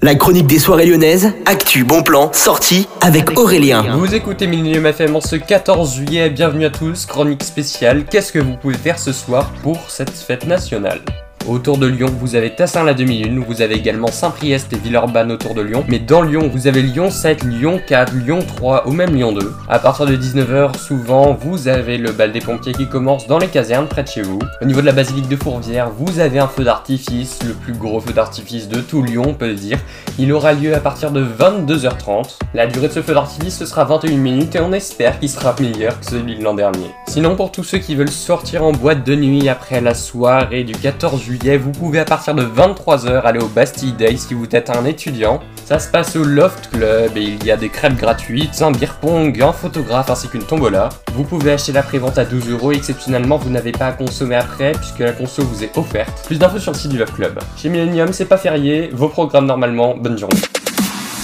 La chronique des soirées lyonnaises, actu, bon plan, sortie avec Aurélien. Vous écoutez Millennium FM en ce 14 juillet, bienvenue à tous, chronique spéciale. Qu'est-ce que vous pouvez faire ce soir pour cette fête nationale? Autour de Lyon, vous avez Tassin la demi-lune, vous avez également Saint-Priest et Villeurbanne autour de Lyon. Mais dans Lyon, vous avez Lyon 7, Lyon 4, Lyon 3 ou même Lyon 2. À partir de 19h, souvent, vous avez le bal des pompiers qui commence dans les casernes près de chez vous. Au niveau de la basilique de Fourvière, vous avez un feu d'artifice, le plus gros feu d'artifice de tout Lyon, on peut le dire. Il aura lieu à partir de 22h30. La durée de ce feu d'artifice, ce sera 21 minutes et on espère qu'il sera meilleur que celui de l'an dernier. Sinon, pour tous ceux qui veulent sortir en boîte de nuit après la soirée du 14 juillet, vous pouvez à partir de 23h aller au Bastille Day si vous êtes un étudiant. Ça se passe au Loft Club et il y a des crêpes gratuites, un beer pong, un photographe ainsi qu'une tombola. Vous pouvez acheter la prévente à 12 euros et exceptionnellement vous n'avez pas à consommer après puisque la conso vous est offerte. Plus d'infos sur le site du Love Club. Chez Millennium c'est pas férié, vos programmes normalement, bonne journée.